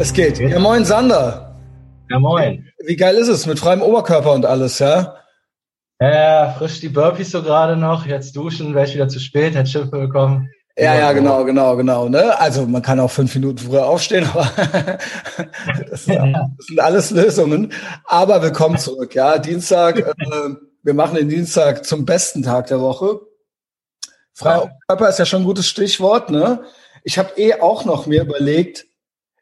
Es geht. Ja, moin Sander. Ja, moin. Wie geil ist es mit freiem Oberkörper und alles, ja? Ja, frisch die Burpees so gerade noch, jetzt duschen, wäre ich wieder zu spät, hätte Schiff bekommen. Ja, ja, genau, genau, genau. Ne? Also man kann auch fünf Minuten früher aufstehen, aber das, sind, das sind alles Lösungen. Aber willkommen zurück, ja. Dienstag, äh, wir machen den Dienstag zum besten Tag der Woche. Freier Körper ist ja schon ein gutes Stichwort, ne? Ich habe eh auch noch mir überlegt,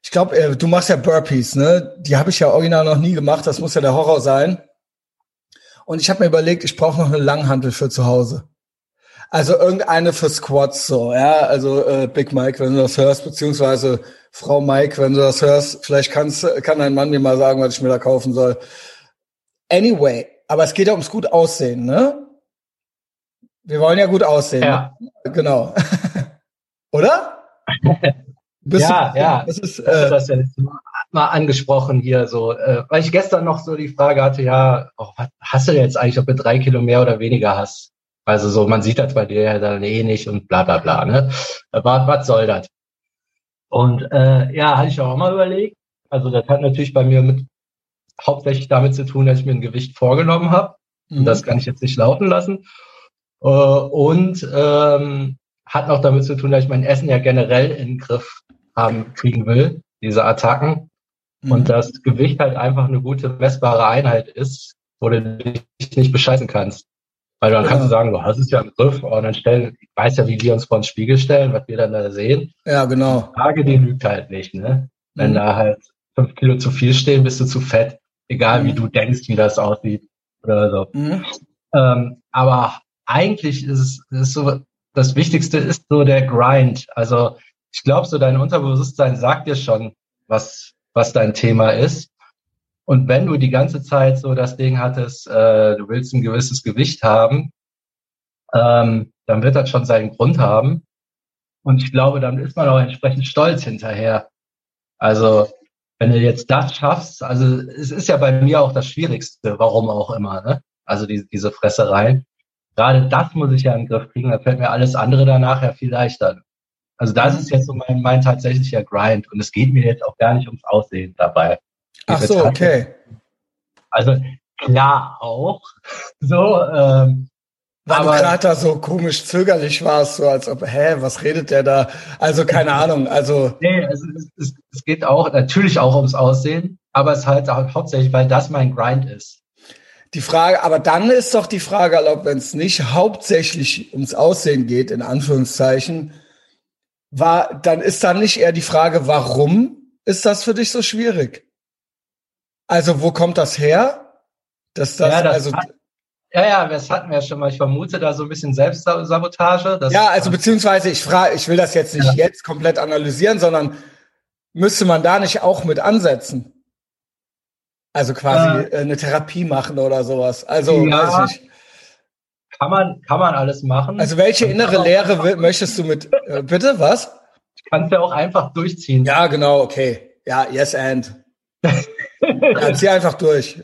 ich glaube, äh, du machst ja Burpees, ne? Die habe ich ja original noch nie gemacht. Das muss ja der Horror sein. Und ich habe mir überlegt, ich brauche noch eine Langhantel für zu Hause. Also irgendeine für Squats so, ja. Also äh, Big Mike, wenn du das hörst, beziehungsweise Frau Mike, wenn du das hörst, vielleicht kannst, kann dein Mann mir mal sagen, was ich mir da kaufen soll. Anyway, aber es geht ja ums gut aussehen, ne? Wir wollen ja gut aussehen. Ja. Ne? Genau. Oder? Ja, du, ja. Das ist, äh, das ja mal angesprochen hier so, äh, weil ich gestern noch so die Frage hatte, ja, oh, was hast du jetzt eigentlich, ob du drei Kilo mehr oder weniger hast? Also so, man sieht das bei dir ja dann eh nicht und bla bla bla. Ne? Was, was soll das? Und äh, ja, hatte ich auch mal überlegt. Also das hat natürlich bei mir mit hauptsächlich damit zu tun, dass ich mir ein Gewicht vorgenommen habe. Mhm. Und das kann ich jetzt nicht laufen lassen. Äh, und ähm, hat noch damit zu tun, dass ich mein Essen ja generell in den Griff haben, kriegen will, diese Attacken. Mhm. Und das Gewicht halt einfach eine gute messbare Einheit ist, wo du dich nicht bescheißen kannst. Weil dann ja. kannst du sagen, du hast es ja im Griff und dann stellen, ich weiß ja, wie wir uns vor den Spiegel stellen, was wir dann da sehen. Ja, genau. Die Frage, die lügt halt nicht, ne? Wenn mhm. da halt fünf Kilo zu viel stehen, bist du zu fett. Egal, mhm. wie du denkst, wie das aussieht oder so. Mhm. Ähm, aber eigentlich ist es ist so, das Wichtigste ist so der Grind. Also ich glaube, so dein Unterbewusstsein sagt dir schon, was, was dein Thema ist. Und wenn du die ganze Zeit so das Ding hattest, äh, du willst ein gewisses Gewicht haben, ähm, dann wird das schon seinen Grund haben. Und ich glaube, dann ist man auch entsprechend stolz hinterher. Also, wenn du jetzt das schaffst, also es ist ja bei mir auch das Schwierigste, warum auch immer, ne? Also die, diese Fressereien. Gerade das muss ich ja in den Griff kriegen, da fällt mir alles andere danach ja viel leichter. Also das ist jetzt so mein, mein tatsächlicher Grind und es geht mir jetzt auch gar nicht ums Aussehen dabei. Ach so, okay. Also klar auch. So, ähm, weil aber, du gerade da so komisch zögerlich warst, so als ob, hä, was redet der da? Also keine Ahnung, also. Nee, also es, es, es geht auch natürlich auch ums Aussehen, aber es halt auch hauptsächlich, weil das mein Grind ist. Die Frage, aber dann ist doch die Frage erlaubt, wenn es nicht hauptsächlich ums Aussehen geht, in Anführungszeichen, war, dann ist dann nicht eher die Frage, warum ist das für dich so schwierig? Also, wo kommt das her? Dass das, ja, das also, hat, ja, ja, das hatten wir ja schon mal. Ich vermute da so ein bisschen Selbstsabotage. ja, also beziehungsweise ich frage, ich will das jetzt nicht ja. jetzt komplett analysieren, sondern müsste man da nicht auch mit ansetzen? Also quasi äh, eine Therapie machen oder sowas. Also ja, weiß ich nicht. Kann man, kann man alles machen. Also welche innere Lehre möchtest du mit, äh, bitte, was? Ich kann es ja auch einfach durchziehen. Ja, genau, okay. Ja, yes and. ja, zieh einfach durch.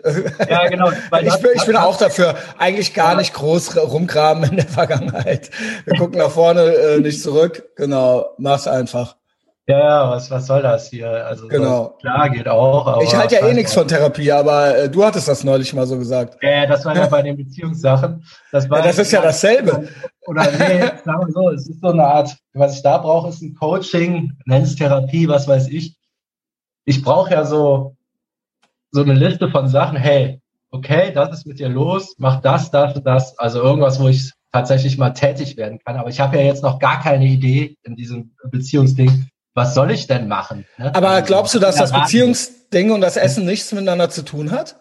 Ja, genau. ich bin, ich bin auch dafür, eigentlich gar nicht groß rumgraben in der Vergangenheit. Wir gucken nach vorne, äh, nicht zurück. Genau, mach's einfach. Ja, ja, was, was soll das hier? Also genau. So, klar geht auch. ich halte ja eh nichts von Therapie, aber äh, du hattest das neulich mal so gesagt. Ja, das war ja bei den Beziehungssachen. Das, war ja, das ist ja dasselbe. Oder nee, sagen wir so, es ist so eine Art, was ich da brauche, ist ein Coaching, nenn's Therapie, was weiß ich. Ich brauche ja so, so eine Liste von Sachen, hey, okay, das ist mit dir los, mach das, das und das. Also irgendwas, wo ich tatsächlich mal tätig werden kann. Aber ich habe ja jetzt noch gar keine Idee in diesem Beziehungsding, was soll ich denn machen? Ne? Aber also, glaubst du, dass das Beziehungsding und das Essen nichts miteinander zu tun hat?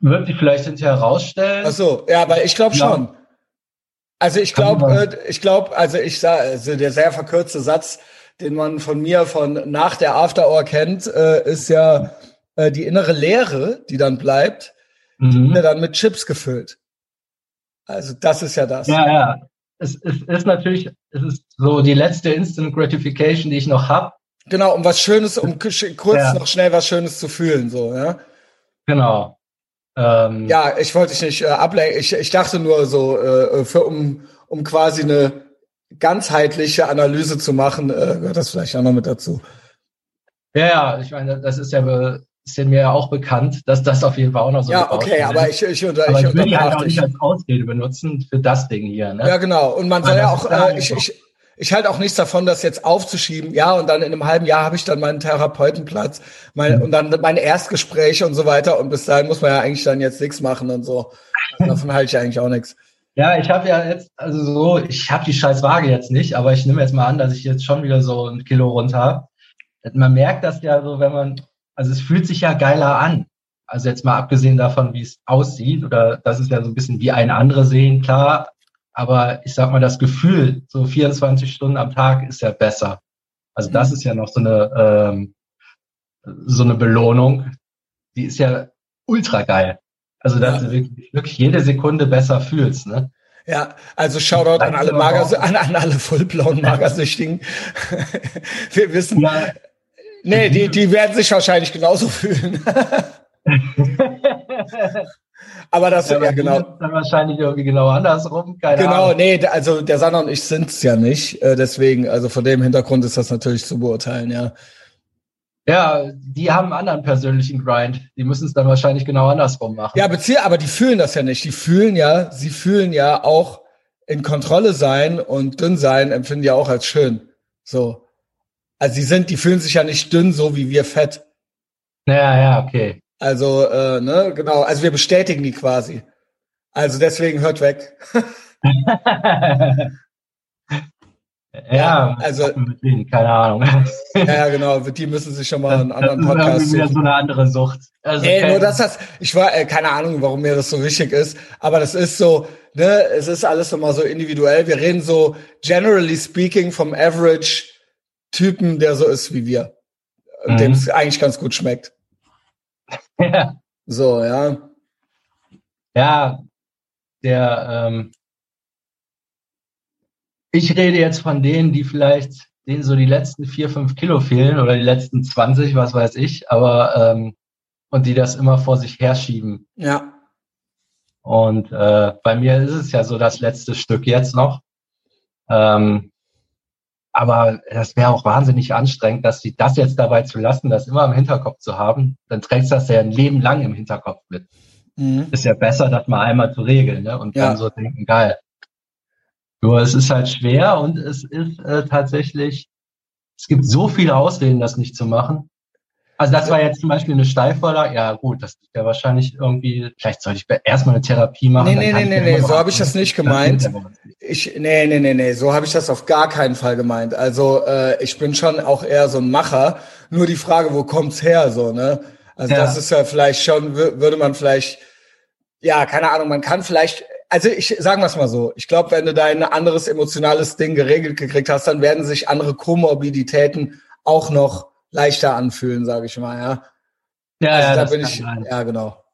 Wird sich vielleicht hinterher herausstellen. Ach so, ja, aber ich glaube schon. Also ich glaube, äh, ich glaube, also ich sage, also der sehr verkürzte Satz, den man von mir von nach der After Hour kennt, äh, ist ja äh, die innere Leere, die dann bleibt, mhm. die dann mit Chips gefüllt. Also das ist ja das. Ja, ja es, es ist natürlich, es ist so die letzte Instant Gratification, die ich noch habe. Genau, um was Schönes, um kurz ja. noch schnell was Schönes zu fühlen, so, ja. Genau. Ähm, ja, ich wollte dich nicht äh, ablenken. Ich, ich dachte nur so, äh, für, um, um quasi eine ganzheitliche Analyse zu machen, äh, gehört das vielleicht auch noch mit dazu. Ja, ja, ich meine, das ist ja, ist ja mir ja auch bekannt, dass das auf jeden Fall auch noch so Ja, okay, aber ich, ich, unter, aber ich, ich will die halt auch nicht als Ausrede benutzen für das Ding hier. Ne? Ja, genau. Und man soll ja auch, äh, ich, ich, ich halte auch nichts davon, das jetzt aufzuschieben. Ja, und dann in einem halben Jahr habe ich dann meinen Therapeutenplatz mein, mhm. und dann meine Erstgespräche und so weiter. Und bis dahin muss man ja eigentlich dann jetzt nichts machen und so. Also davon halte ich eigentlich auch nichts. Ja, ich habe ja jetzt, also so, ich habe die scheiß Waage jetzt nicht, aber ich nehme jetzt mal an, dass ich jetzt schon wieder so ein Kilo runter habe. Man merkt das ja so, wenn man, also es fühlt sich ja geiler an. Also jetzt mal abgesehen davon, wie es aussieht, oder das ist ja so ein bisschen wie ein andere sehen, klar, aber ich sag mal, das Gefühl, so 24 Stunden am Tag ist ja besser. Also das mhm. ist ja noch so eine, ähm, so eine Belohnung. Die ist ja ultra geil. Also dass ja. du wirklich, wirklich jede Sekunde besser fühlst, ne? Ja, also Shoutout an alle Mager, an, an alle vollblauen Magersüchtigen. Wir wissen, ja. Nee, die, die werden sich wahrscheinlich genauso fühlen. Aber das ja, ja genau. Dann wahrscheinlich irgendwie genau andersrum. Keine genau, Ahnung. nee, also der Sanna und ich sind's ja nicht. Äh, deswegen, also vor dem Hintergrund ist das natürlich zu beurteilen, ja. Ja, die haben einen anderen persönlichen Grind. Die müssen es dann wahrscheinlich genau andersrum machen. Ja, beziehe, aber die fühlen das ja nicht. Die fühlen ja, sie fühlen ja auch in Kontrolle sein und dünn sein empfinden ja auch als schön. So. Also sie sind, die fühlen sich ja nicht dünn, so wie wir fett. Ja, ja, okay. Also, äh, ne, genau, also wir bestätigen die quasi. Also deswegen hört weg. ja, also denen, keine Ahnung. ja, genau, die müssen sich schon mal einen anderen das Podcast ist wieder so eine andere Sucht. Also nee, nur dass das, ich war, äh, keine Ahnung, warum mir das so wichtig ist, aber das ist so, ne, es ist alles immer so individuell. Wir reden so generally speaking vom Average Typen, der so ist wie wir. Mhm. Dem es eigentlich ganz gut schmeckt. Ja. So, ja. Ja, der, ähm, ich rede jetzt von denen, die vielleicht, denen so die letzten vier, fünf Kilo fehlen oder die letzten 20, was weiß ich, aber, ähm, und die das immer vor sich herschieben. Ja. Und äh, bei mir ist es ja so das letzte Stück jetzt noch. Ähm, aber das wäre auch wahnsinnig anstrengend, dass sie das jetzt dabei zu lassen, das immer im Hinterkopf zu haben. Dann trägst du das ja ein Leben lang im Hinterkopf mit. Mhm. Ist ja besser, das mal einmal zu regeln ne? und ja. dann so denken, geil. Nur es ist halt schwer und es ist äh, tatsächlich, es gibt so viele Ausreden, das nicht zu machen. Also das war jetzt zum Beispiel eine Steilvorlage. Ja gut, das ist ja wahrscheinlich irgendwie, vielleicht sollte ich erstmal eine Therapie machen. Nee, nee, nee, nee, nee, so habe ich das nicht gemeint. Ich, nee, nee, nee, nee, so habe ich das auf gar keinen Fall gemeint. Also äh, ich bin schon auch eher so ein Macher. Nur die Frage, wo kommt's her, so, ne? Also ja. das ist ja vielleicht schon, würde man vielleicht, ja, keine Ahnung, man kann vielleicht, also ich sagen wir es mal so, ich glaube, wenn du dein anderes emotionales Ding geregelt gekriegt hast, dann werden sich andere Komorbiditäten auch noch leichter anfühlen, sage ich mal, ja. Ja, also ja, da bin ich, sein. ja, genau.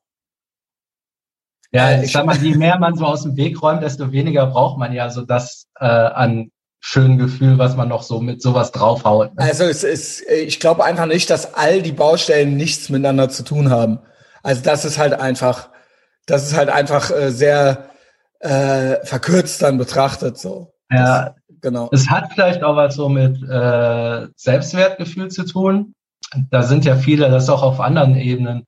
Ja, äh, ich sag mal, je mehr man so aus dem Weg räumt, desto weniger braucht man ja so das äh, an schönen Gefühl, was man noch so mit sowas draufhaut. Ne? Also es ist, ich glaube einfach nicht, dass all die Baustellen nichts miteinander zu tun haben. Also das ist halt einfach, das ist halt einfach äh, sehr äh, verkürzt dann betrachtet so. Ja, genau. Es hat vielleicht auch was so mit äh, Selbstwertgefühl zu tun. Da sind ja viele, das auch auf anderen Ebenen,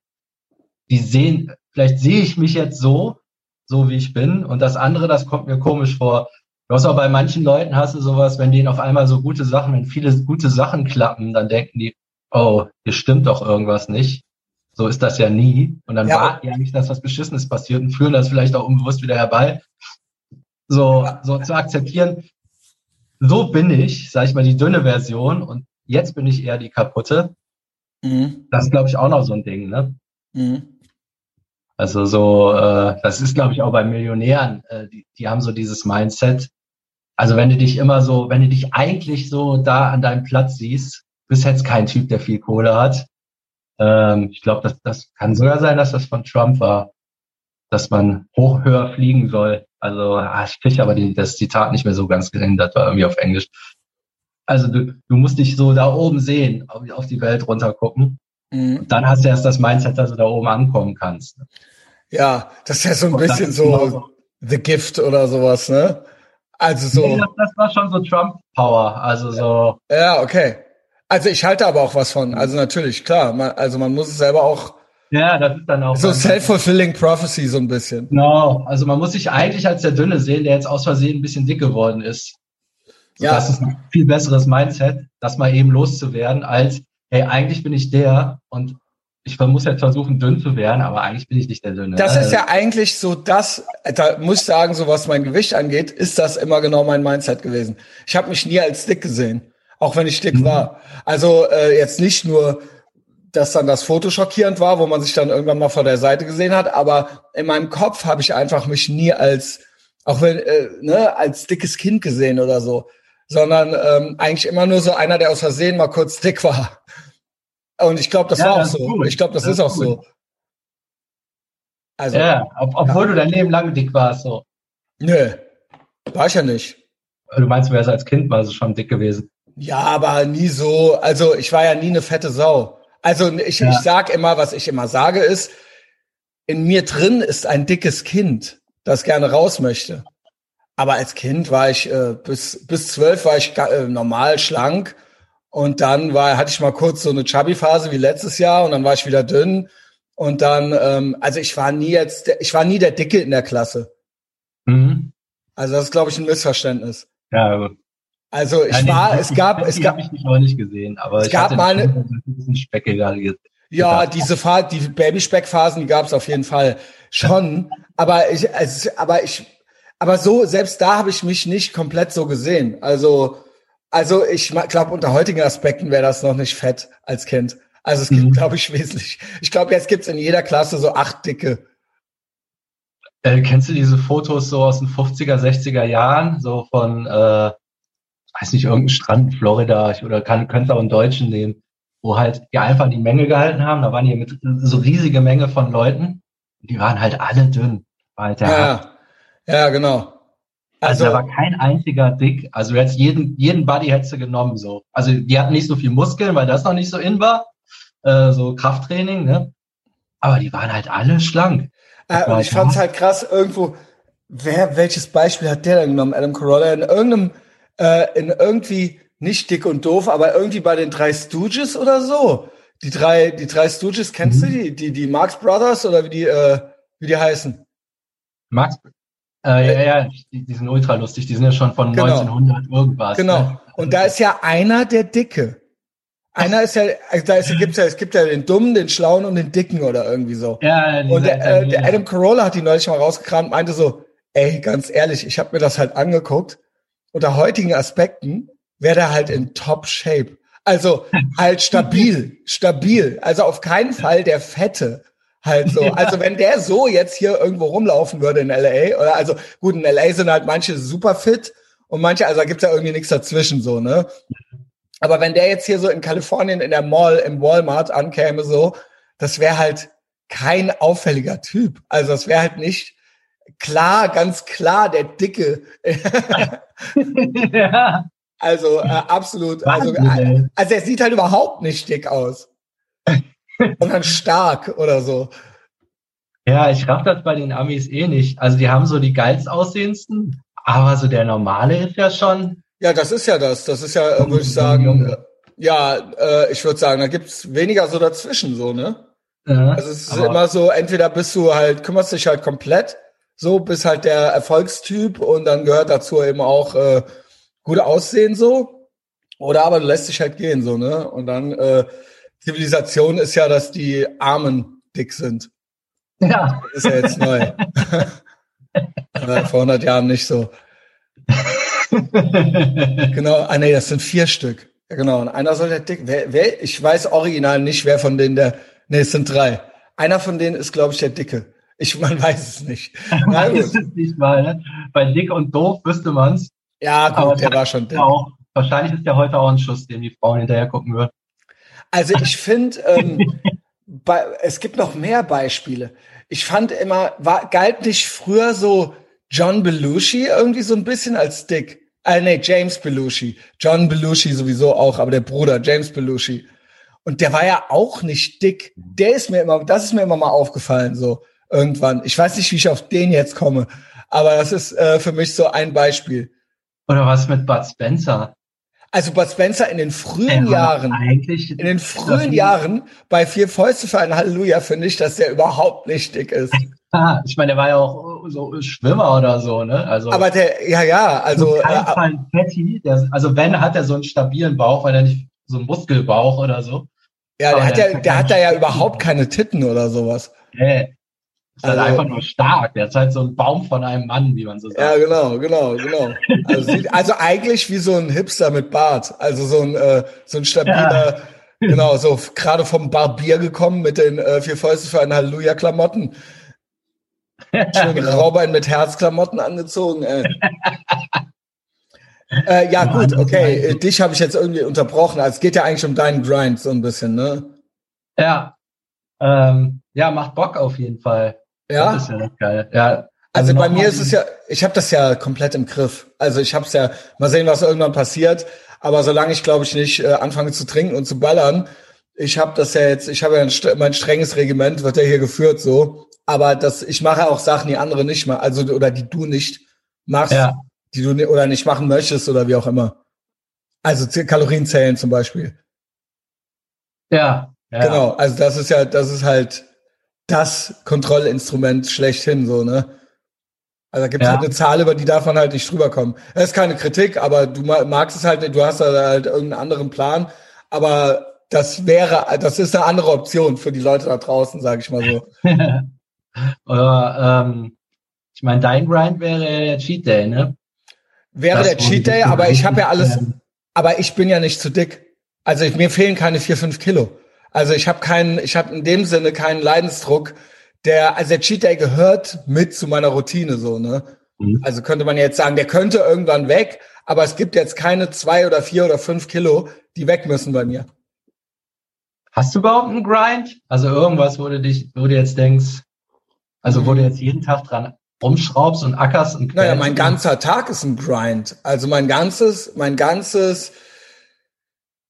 die sehen, vielleicht sehe ich mich jetzt so, so wie ich bin, und das andere, das kommt mir komisch vor. Du hast auch bei manchen Leuten hast du sowas, wenn denen auf einmal so gute Sachen, wenn viele gute Sachen klappen, dann denken die, oh, hier stimmt doch irgendwas nicht. So ist das ja nie. Und dann ja. warten die eigentlich, dass was Beschissenes passiert und führen das vielleicht auch unbewusst wieder herbei. So, so zu akzeptieren, so bin ich, sag ich mal, die dünne Version und jetzt bin ich eher die kaputte. Mhm. Das ist, glaube ich, auch noch so ein Ding, ne? Mhm. Also so, äh, das ist, glaube ich, auch bei Millionären, äh, die, die haben so dieses Mindset. Also wenn du dich immer so, wenn du dich eigentlich so da an deinem Platz siehst, bist jetzt kein Typ, der viel Kohle hat. Ähm, ich glaube, das, das kann sogar sein, dass das von Trump war, dass man hoch höher fliegen soll. Also ah, ich kriege aber die, das Zitat nicht mehr so ganz das war irgendwie auf Englisch. Also du, du musst dich so da oben sehen, auf, auf die Welt runter gucken. Mhm. dann hast du erst das Mindset, dass du da oben ankommen kannst. Ja, das ist ja so ein Und bisschen so genau The Gift oder sowas, ne? Also so. Nee, das, das war schon so Trump-Power, also so. Ja, okay. Also ich halte aber auch was von. Also natürlich, klar. Man, also man muss es selber auch. Ja, das ist dann auch. So self-fulfilling prophecy so ein bisschen. Genau. Also man muss sich eigentlich als der Dünne sehen, der jetzt aus Versehen ein bisschen dick geworden ist. So, ja. Das ist ein viel besseres Mindset, das mal eben loszuwerden, als, hey, eigentlich bin ich der und ich muss jetzt versuchen, dünn zu werden, aber eigentlich bin ich nicht der Dünne. Das ist ja eigentlich so das, da muss ich sagen, so was mein Gewicht angeht, ist das immer genau mein Mindset gewesen. Ich habe mich nie als dick gesehen, auch wenn ich dick mhm. war. Also äh, jetzt nicht nur, dass dann das Foto schockierend war, wo man sich dann irgendwann mal vor der Seite gesehen hat, aber in meinem Kopf habe ich einfach mich nie als, auch wenn, äh, ne, als dickes Kind gesehen oder so, sondern ähm, eigentlich immer nur so einer, der aus Versehen mal kurz dick war. Und ich glaube, das ja, war das auch so. Cool. Ich glaube, das, das, ist auch cool. so. Also, ja, ob, obwohl ja. du dein Leben lang dick warst, so. Nö, war ich ja nicht. Du meinst, du wärst als Kind mal so schon dick gewesen? Ja, aber nie so. Also ich war ja nie eine fette Sau. Also ich, ja. ich sag immer, was ich immer sage, ist, in mir drin ist ein dickes Kind, das gerne raus möchte. Aber als Kind war ich äh, bis bis zwölf war ich äh, normal schlank und dann war, hatte ich mal kurz so eine Chubby-Phase wie letztes Jahr und dann war ich wieder dünn. Und dann, ähm, also ich war nie jetzt, ich war nie der Dicke in der Klasse. Mhm. Also das ist, glaube ich, ein Missverständnis. Ja, gut. Also ich nee, war, es gab, es gab. ich mich noch nicht gesehen, aber es gab mal eine. Speckiger ja, diese Phase, die Babyspeckphasen, die gab es auf jeden Fall schon. aber ich, also, aber ich, aber so selbst da habe ich mich nicht komplett so gesehen. Also also ich glaube, unter heutigen Aspekten wäre das noch nicht fett als Kind. Also es gibt, mhm. glaube ich, wesentlich. Ich glaube, jetzt gibt's in jeder Klasse so acht dicke. Äh, kennst du diese Fotos so aus den 50er, 60er Jahren, so von, äh, weiß nicht, irgendein Strand in Florida oder kann, könnte auch einen Deutschen nehmen, wo halt die einfach die Menge gehalten haben. Da waren hier mit so riesige Menge von Leuten. Die waren halt alle dünn. Halt ja, ja, genau. Also, also da war kein einziger dick. Also jetzt jeden, jeden Buddy hättest du genommen so. Also die hatten nicht so viel Muskeln, weil das noch nicht so in war. Äh, so Krafttraining, ne? Aber die waren halt alle schlank. Äh, und ich fand's halt krass, irgendwo, wer, welches Beispiel hat der denn genommen, Adam Carolla? In irgendeinem, äh, in irgendwie nicht dick und doof, aber irgendwie bei den drei Stooges oder so. Die drei, die drei Stooges, kennst mhm. du die? Die, die Marx Brothers oder wie die, äh, wie die heißen? Marx, äh, ja, ja, die, die, sind ultra lustig. Die sind ja schon von genau. 1900 irgendwas. Genau. Ne? Und da ist ja einer der Dicke. Einer ist ja, also da ist, gibt's ja, es gibt ja den Dummen, den Schlauen und den Dicken oder irgendwie so. Ja, und der, äh, der Adam Carolla hat die neulich mal rausgekramt, meinte so, ey, ganz ehrlich, ich habe mir das halt angeguckt. Unter heutigen Aspekten wäre der halt in Top Shape. Also halt stabil, stabil. Also auf keinen Fall der Fette. Halt so. Also wenn der so jetzt hier irgendwo rumlaufen würde in LA, oder also gut, in LA sind halt manche super fit und manche, also da gibt's ja irgendwie nichts dazwischen so, ne? Aber wenn der jetzt hier so in Kalifornien in der Mall, im Walmart ankäme, so, das wäre halt kein auffälliger Typ. Also das wäre halt nicht klar, ganz klar der Dicke. ja. Also äh, absolut. Also, also er sieht halt überhaupt nicht dick aus sondern stark oder so. Ja, ich raff das bei den Amis eh nicht. Also die haben so die geilst aussehendsten, aber so der normale ist ja schon. Ja, das ist ja das. Das ist ja, würde ich sagen, ja, äh, ich würde sagen, da gibt's weniger so dazwischen so, ne? Ja, also es ist immer so, entweder bist du halt, kümmerst dich halt komplett, so bist halt der Erfolgstyp und dann gehört dazu eben auch äh, gut aussehen so. Oder aber du lässt dich halt gehen, so, ne? Und dann äh, Zivilisation ist ja, dass die Armen dick sind. Ja. Das ist ja jetzt neu. Vor 100 Jahren nicht so. genau, ah nee, das sind vier Stück. Ja, genau. Und einer soll der dick. Wer, wer, ich weiß original nicht, wer von denen der. Nee, es sind drei. Einer von denen ist, glaube ich, der Dicke. Ich, man weiß es nicht. Man weiß es nicht mal. Ne? Bei dick und doof wüsste man's. Ja, gut, Aber der war schon dick. Auch, wahrscheinlich ist der heute auch ein Schuss, den die Frauen hinterher gucken würden. Also ich finde, ähm, es gibt noch mehr Beispiele. Ich fand immer, war, galt nicht früher so John Belushi irgendwie so ein bisschen als dick? Äh, nee, James Belushi. John Belushi sowieso auch, aber der Bruder, James Belushi. Und der war ja auch nicht dick. Der ist mir immer, das ist mir immer mal aufgefallen, so irgendwann. Ich weiß nicht, wie ich auf den jetzt komme, aber das ist äh, für mich so ein Beispiel. Oder was mit Bud Spencer? Also Bud Spencer in den frühen Ja, Jahren, eigentlich in den frühen Jahren bei vier Fäuste für ein Halleluja finde ich, dass der überhaupt nicht dick ist. Ah, ich meine, der war ja auch so Schwimmer oder so, ne? Also Aber der, ja, ja, also, äh, Fatty. Der, also wenn, hat er so einen stabilen Bauch, weil er nicht so einen Muskelbauch oder so. ja, der hat der ja, der hat da ja überhaupt keine Titten oder sowas. Nee. Ist halt Also- einfach nur stark. Der ist halt so ein Baum von einem Mann, wie man so sagt. Ja, genau, genau, genau. Also, sieht, also eigentlich wie so ein Hipster mit Bart. Also so ein, äh, so ein stabiler, genau, so gerade vom Barbier gekommen mit den äh, vier Fäuste für ein Halleluja-Klamotten. Schön genau. Raubein mit Herzklamotten angezogen. Ey. äh, ja, gut, okay. Äh, dich habe ich jetzt irgendwie unterbrochen. Also es geht ja eigentlich um deinen Grind so ein bisschen, ne? Ja. Ähm, ja, macht Bock auf jeden Fall. Ja. Das ist ja geil. Ja. Also bei nochmal mir ist es ja, ich habe das ja komplett im Griff. Also ich habe es ja, mal sehen, was irgendwann passiert. Aber solange ich, glaube ich, nicht äh, anfange zu trinken und zu ballern, ich habe das ja jetzt, ich habe ja ein, mein strenges Regiment, wird ja hier geführt so. Aber das, ich mache auch Sachen, die andere nicht machen, also oder die du nicht machst, Ja. die du oder nicht machen möchtest oder wie auch immer. Also Kalorien zählen zum Beispiel. Ja. ja. Genau, also das ist ja, das ist halt das Kontrollinstrument schlechthin, so, ne? Also da gibt es Ja. halt eine Zahl, über die darf man halt nicht drüber kommen. Das ist keine Kritik, aber du ma- magst es halt nicht, du hast da halt irgendeinen anderen Plan, aber das wäre, das ist eine andere Option für die Leute da draußen, sage ich mal so. Oder, ähm, ich meine, dein Grind wäre der Cheat Day, ne? Wäre Das, der Cheat Day, aber ich habe ja alles, aber ich bin ja nicht zu dick. Also ich, mir fehlen keine vier, fünf Kilo. Also ich habe keinen, ich habe in dem Sinne keinen Leidensdruck. Der, also der Cheat Day gehört mit zu meiner Routine so, ne? Mhm. Also könnte man jetzt sagen, der könnte irgendwann weg, aber es gibt jetzt keine zwei oder vier oder fünf Kilo, die weg müssen bei mir. Hast du überhaupt einen Grind? Also irgendwas, wo du dich, wo du jetzt denkst, also wo du jetzt jeden Tag dran rumschraubst und ackerst und Naja, quälst mein und- ganzer Tag ist ein Grind. Also mein ganzes, mein ganzes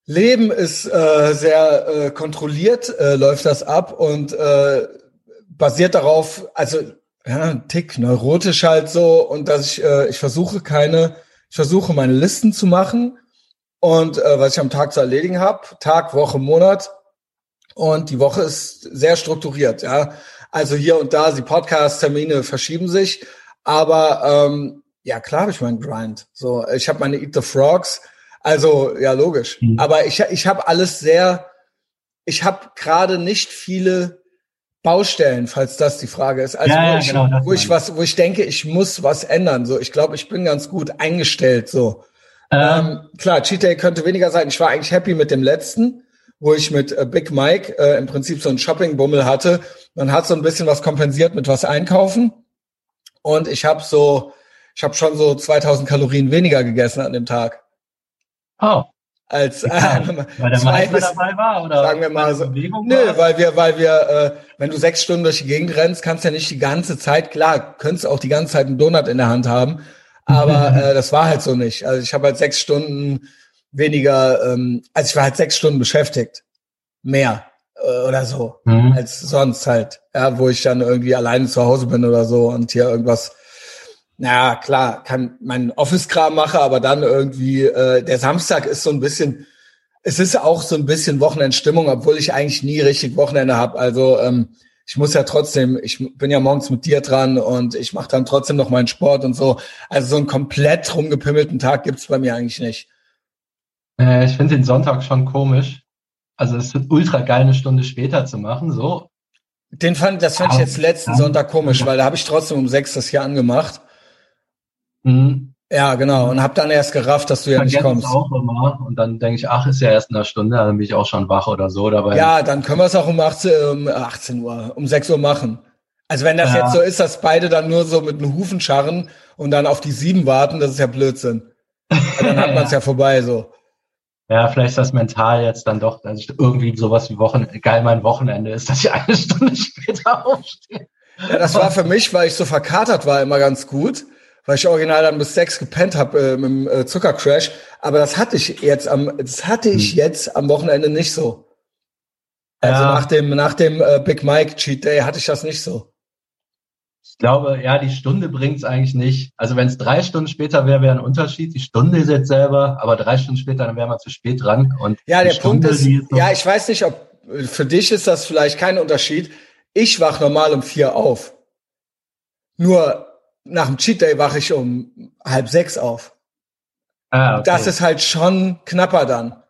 Leben ist äh, sehr äh, kontrolliert, äh, läuft das ab und äh, basiert darauf, also ja, ein Tick neurotisch halt so und dass ich äh, ich versuche keine, ich versuche meine Listen zu machen und äh, was ich am Tag zu erledigen habe, Tag, Woche, Monat und die Woche ist sehr strukturiert, ja. Also hier und da, die Podcast-Termine verschieben sich, aber ähm, ja, klar habe ich meinen Grind. So, ich habe meine Eat the Frogs, also ja, logisch. Mhm. Aber ich, ich habe alles sehr, ich habe gerade nicht viele Baustellen, falls das die Frage ist. Also Ja, wo, ja, ich, genau, wo ich was, wo ich denke, ich muss was ändern. So, ich glaube, ich bin ganz gut eingestellt. So, Ähm, ähm, klar, Cheat Day könnte weniger sein. Ich war eigentlich happy mit dem letzten, wo ich mit äh, Big Mike äh, im Prinzip so einen Shopping-Bummel hatte. Man hat so ein bisschen was kompensiert mit was einkaufen. Und ich habe so, ich habe schon so 2000 Kalorien weniger gegessen an dem Tag. Oh, Als, äh, weil der Meister bis- dabei war oder sagen wir mal so. Nö, war? weil wir, weil wir, äh, wenn du sechs Stunden durch die Gegend rennst, kannst du ja nicht die ganze Zeit, klar, könntest auch die ganze Zeit einen Donut in der Hand haben, aber äh, das war halt so nicht. Also ich habe halt sechs Stunden weniger, ähm, also ich war halt sechs Stunden beschäftigt. Mehr äh, oder so, Mhm. als sonst halt. Ja, wo ich dann irgendwie alleine zu Hause bin oder so und hier irgendwas na klar, kann mein Office-Kram mache, aber dann irgendwie, äh, der Samstag ist so ein bisschen, es ist auch so ein bisschen Wochenendstimmung, obwohl ich eigentlich nie richtig Wochenende habe. Also ähm, ich muss ja trotzdem, ich bin ja morgens mit dir dran und ich mache dann trotzdem noch meinen Sport und so. Also so einen komplett rumgepimmelten Tag gibt's bei mir eigentlich nicht. Äh, ich finde den Sonntag schon komisch. Also es ist ultra geil, eine Stunde später zu machen, so. Den fand, das fand ich jetzt letzten Sonntag komisch, weil da habe ich trotzdem um sechs das hier angemacht. Mhm. Ja, genau. Und habe dann erst gerafft, dass du ja nicht kommst. auch immer. Und dann denke ich, ach, ist ja erst in einer Stunde, dann bin ich auch schon wach oder so. Dabei Ja, dann können wir es auch um 18, um 18 Uhr, um 6 Uhr machen. Also wenn das Ja. jetzt so ist, dass beide dann nur so mit den Hufen scharren und dann auf die sieben warten, das ist ja Blödsinn. Weil dann hat man es ja vorbei so. Ja, vielleicht ist das mental jetzt dann doch, dass ich irgendwie sowas wie Wochen, geil mein Wochenende ist, dass ich eine Stunde später aufstehe. Ja, das war für mich, weil ich so verkatert war, immer ganz gut, weil ich original dann bis sechs gepennt habe äh, mit dem äh, Zuckercrash. Aber das hatte ich jetzt am, das hatte ich Hm. jetzt am Wochenende nicht so. Also Ja. nach dem nach dem äh, Big Mike Cheat Day hatte ich das nicht so. Ich glaube, ja, die Stunde bringt's eigentlich nicht. Also wenn es drei Stunden später wäre, wäre ein Unterschied. Die Stunde ist jetzt selber, aber drei Stunden später, dann wäre man zu spät dran. Und ja, der Punkt ist, ist so ja, ich weiß nicht, ob für dich ist das vielleicht kein Unterschied. Ich wach normal um vier auf. Nur nach dem Cheat Day wache ich um halb sechs auf. Ah, okay. Das ist halt schon knapper dann.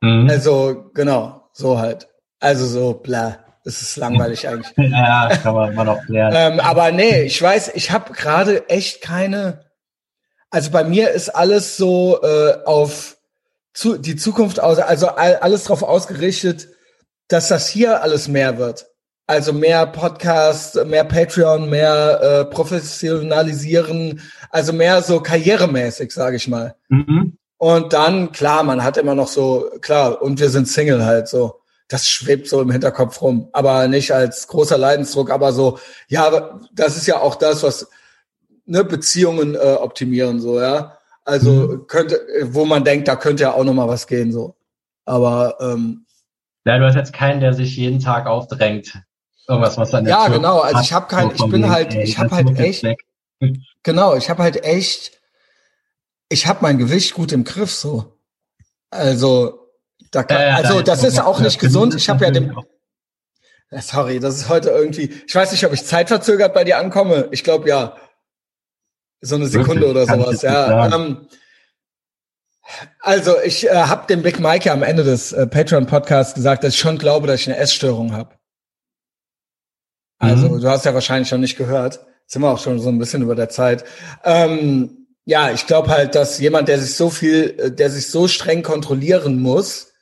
Mhm. Also, genau, so halt. Also so, bla. Das ist langweilig eigentlich. ja, kann man immer noch klären. ähm, aber nee, ich weiß, ich habe gerade echt keine. Also bei mir ist alles so äh, auf zu, die Zukunft aus, also alles darauf ausgerichtet, dass das hier alles mehr wird. Also mehr Podcast, mehr Patreon, mehr äh, professionalisieren, also mehr so karrieremäßig, sage ich mal. Mhm. Und dann, klar, man hat immer noch so, klar, und wir sind Single halt so. Das schwebt so im Hinterkopf rum, aber nicht als großer Leidensdruck, aber so, ja, das ist ja auch das, was ne, Beziehungen äh, optimieren, so, ja. Also mhm. könnte, wo man denkt, da könnte ja auch noch mal was gehen, so. Aber ähm, ja, du hast jetzt keinen, der sich jeden Tag aufdrängt. Irgendwas, was dann Ja, genau. Also ich habe kein, ich bin halt, ich habe halt echt, genau, ich habe halt echt, ich habe mein Gewicht gut im Griff, so. Also, da kann, ja, ja, also das ist auch nicht gesund. Ich habe ja den, sorry, das ist heute irgendwie, ich weiß nicht, ob ich zeitverzögert bei dir ankomme. Ich glaube ja, so eine Sekunde Wirklich? oder sowas. Ja. Ähm, also ich äh, habe dem Big Mike ja am Ende des äh, Patreon Podcasts gesagt, dass ich schon glaube, dass ich eine Essstörung habe. Also mhm. du hast ja wahrscheinlich schon nicht gehört. sind wir auch schon so ein bisschen über der Zeit. Ähm, ja, ich glaube halt, dass jemand, der sich so viel, äh, der sich so streng kontrollieren muss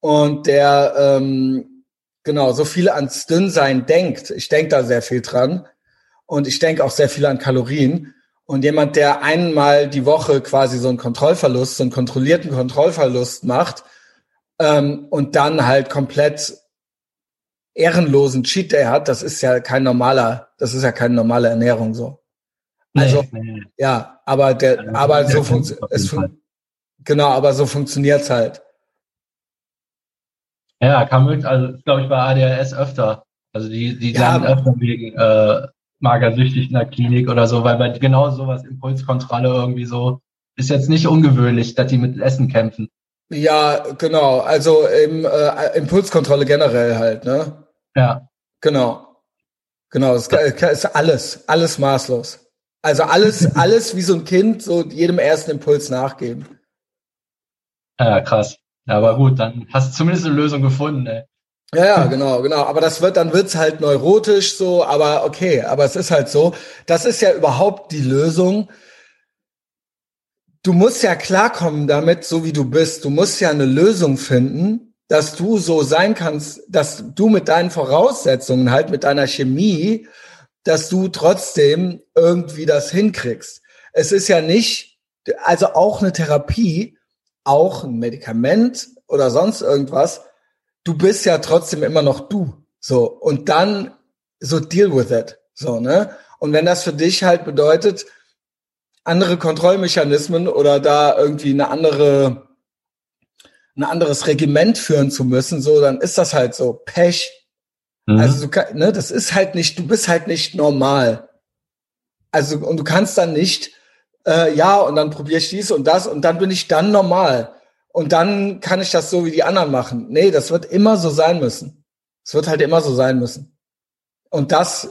und der ähm, genau so viel ans Dünnsein denkt, ich denke da sehr viel dran und ich denke auch sehr viel an Kalorien. Und jemand, der einmal die Woche quasi so einen Kontrollverlust, so einen kontrollierten Kontrollverlust macht ähm, und dann halt komplett ehrenlosen Cheat Day hat, das ist ja kein normaler, das ist ja keine normale Ernährung so. Also nee, ja, aber der, ja, aber so funktioniert genau, aber so funktioniert's halt. Ja, kann man, also glaube ich bei ADHS öfter. Also die, die ja, landen öfter wegen äh, magersüchtig in der Klinik oder so, weil bei genau sowas Impulskontrolle irgendwie so ist jetzt nicht ungewöhnlich, dass die mit Essen kämpfen. Ja, genau. Also im, äh, Impulskontrolle generell halt, ne? Ja. Genau. Genau, es ist alles, alles maßlos. Also alles, alles wie so ein Kind, so jedem ersten Impuls nachgeben. Ja, krass. Ja, aber gut, dann hast du zumindest eine Lösung gefunden, ey. Ja, ja, genau, genau. Aber das wird, dann wird's halt neurotisch so, aber okay, aber es ist halt so. Das ist ja überhaupt die Lösung. Du musst ja klarkommen damit, so wie du bist. Du musst ja eine Lösung finden, dass du so sein kannst, dass du mit deinen Voraussetzungen halt, mit deiner Chemie, dass du trotzdem irgendwie das hinkriegst. Es ist ja nicht, also auch eine Therapie, auch ein Medikament oder sonst irgendwas, du bist ja trotzdem immer noch du. So. Und dann so deal with it. So, ne? Und wenn das für dich halt bedeutet, andere Kontrollmechanismen oder da irgendwie eine andere, ein anderes Regiment führen zu müssen, so, dann ist das halt so Pech. Mhm. Also, du, ne, das ist halt nicht, du bist halt nicht normal. Also, und du kannst dann nicht, äh, ja, und dann probiere ich dies und das und dann bin ich dann normal. Und dann kann ich das so wie die anderen machen. Nee, das wird immer so sein müssen. Es wird halt immer so sein müssen. Und das,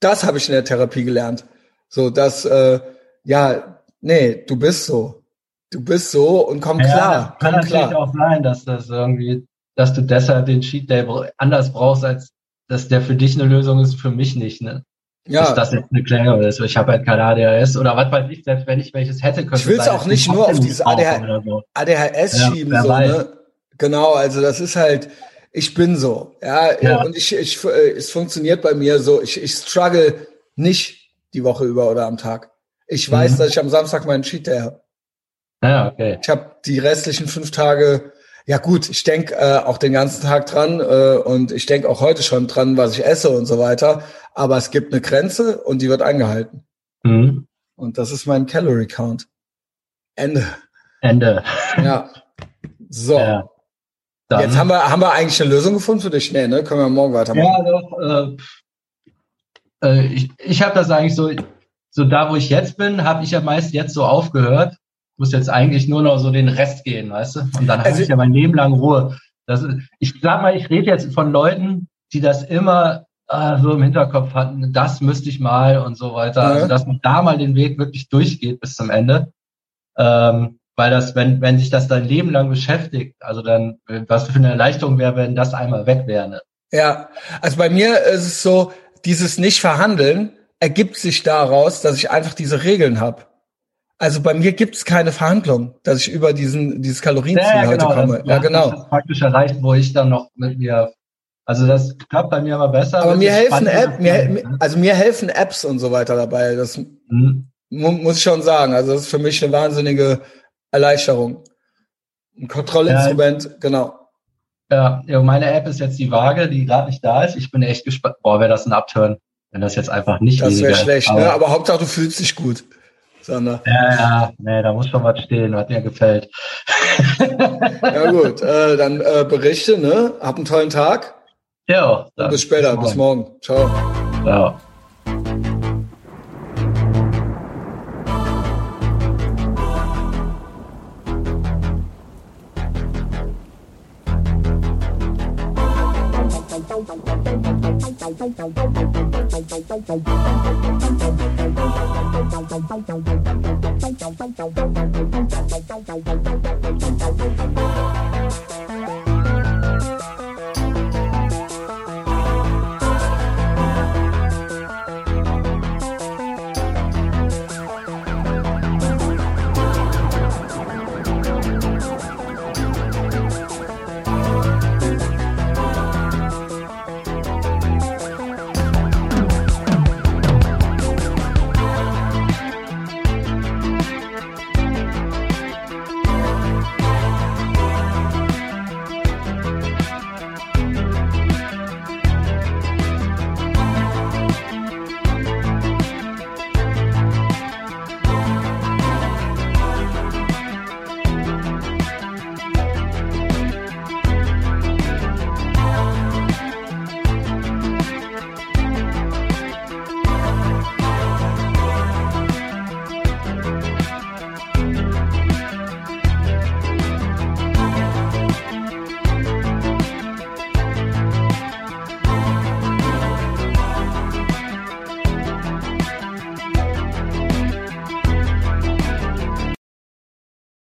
das habe ich in der Therapie gelernt. So, dass, äh, ja, nee, du bist so. Du bist so und komm ja, klar. Kann komm natürlich klar. auch sein, dass das irgendwie, dass du deshalb den Cheat Day anders brauchst, als dass der für dich eine Lösung ist, für mich nicht, ne? Ja. Ist das jetzt eine Klärung ist? Ich habe halt keine ADHS oder was weiß ich, selbst wenn ich welches hätte, könnte Ich will es auch nicht nur auf dieses ADH so. ADHS ja, schieben, so, ne? Genau, also das ist halt, ich bin so, ja, ja. und ich, ich, es funktioniert bei mir so, ich, ich struggle nicht die Woche über oder am Tag. Ich weiß, mhm. dass ich am Samstag meinen Cheat Day habe. Ja, okay. Ich habe die restlichen fünf Tage, ja gut, ich denke äh, auch den ganzen Tag dran äh, und ich denke auch heute schon dran, was ich esse und so weiter. Aber es gibt eine Grenze und die wird eingehalten. Mhm. Und das ist mein Calorie Count. Ende. Ende. Ja. So. Ja. Jetzt haben wir, haben wir eigentlich eine Lösung gefunden für dich? Nee, ne? Können wir morgen weitermachen. Ja, doch. Äh, äh, ich, ich habe das eigentlich so, so da, wo ich jetzt bin, habe ich ja meist jetzt so aufgehört. Muss jetzt eigentlich nur noch so den Rest gehen, weißt du? Und dann also habe ich ja mein Leben lang Ruhe. Das ist, ich sag mal, ich rede jetzt von Leuten, die das immer äh, so im Hinterkopf hatten, das müsste ich mal und so weiter. Ja. Also dass man da mal den Weg wirklich durchgeht bis zum Ende. Ähm, weil das, wenn, wenn sich das dein Leben lang beschäftigt, also dann, was für eine Erleichterung wäre, wenn das einmal weg wäre. Ne? Ja, also bei mir ist es so, dieses Nicht-Verhandeln ergibt sich daraus, dass ich einfach diese Regeln habe. Also bei mir gibt es keine Verhandlung, dass ich über diesen dieses Kalorienziel ja, ja, genau, heute komme. Das, ja, genau. Das praktisch erreicht, wo ich dann noch mit mir also das klappt bei mir aber besser. Aber mir helfen App, mir, also mir helfen Apps und so weiter dabei. Das mhm. muss ich schon sagen. Also das ist für mich eine wahnsinnige Erleichterung. Ein Kontrollinstrument, ja, genau. Ja, ja, meine App ist jetzt die Waage, die gerade nicht da ist. Ich bin echt gespannt. Boah, wäre das ein Upturn, wenn das jetzt einfach nicht Das wäre schlecht, aber, ne? Aber Hauptsache du fühlst dich gut. Sander. Ja, ja, nee, da muss schon was stehen, was dir gefällt. ja gut, äh, dann äh, berichte, ne? Hab einen tollen Tag. Ja. Bis später, bis morgen. Bis morgen. Ciao. Ciao.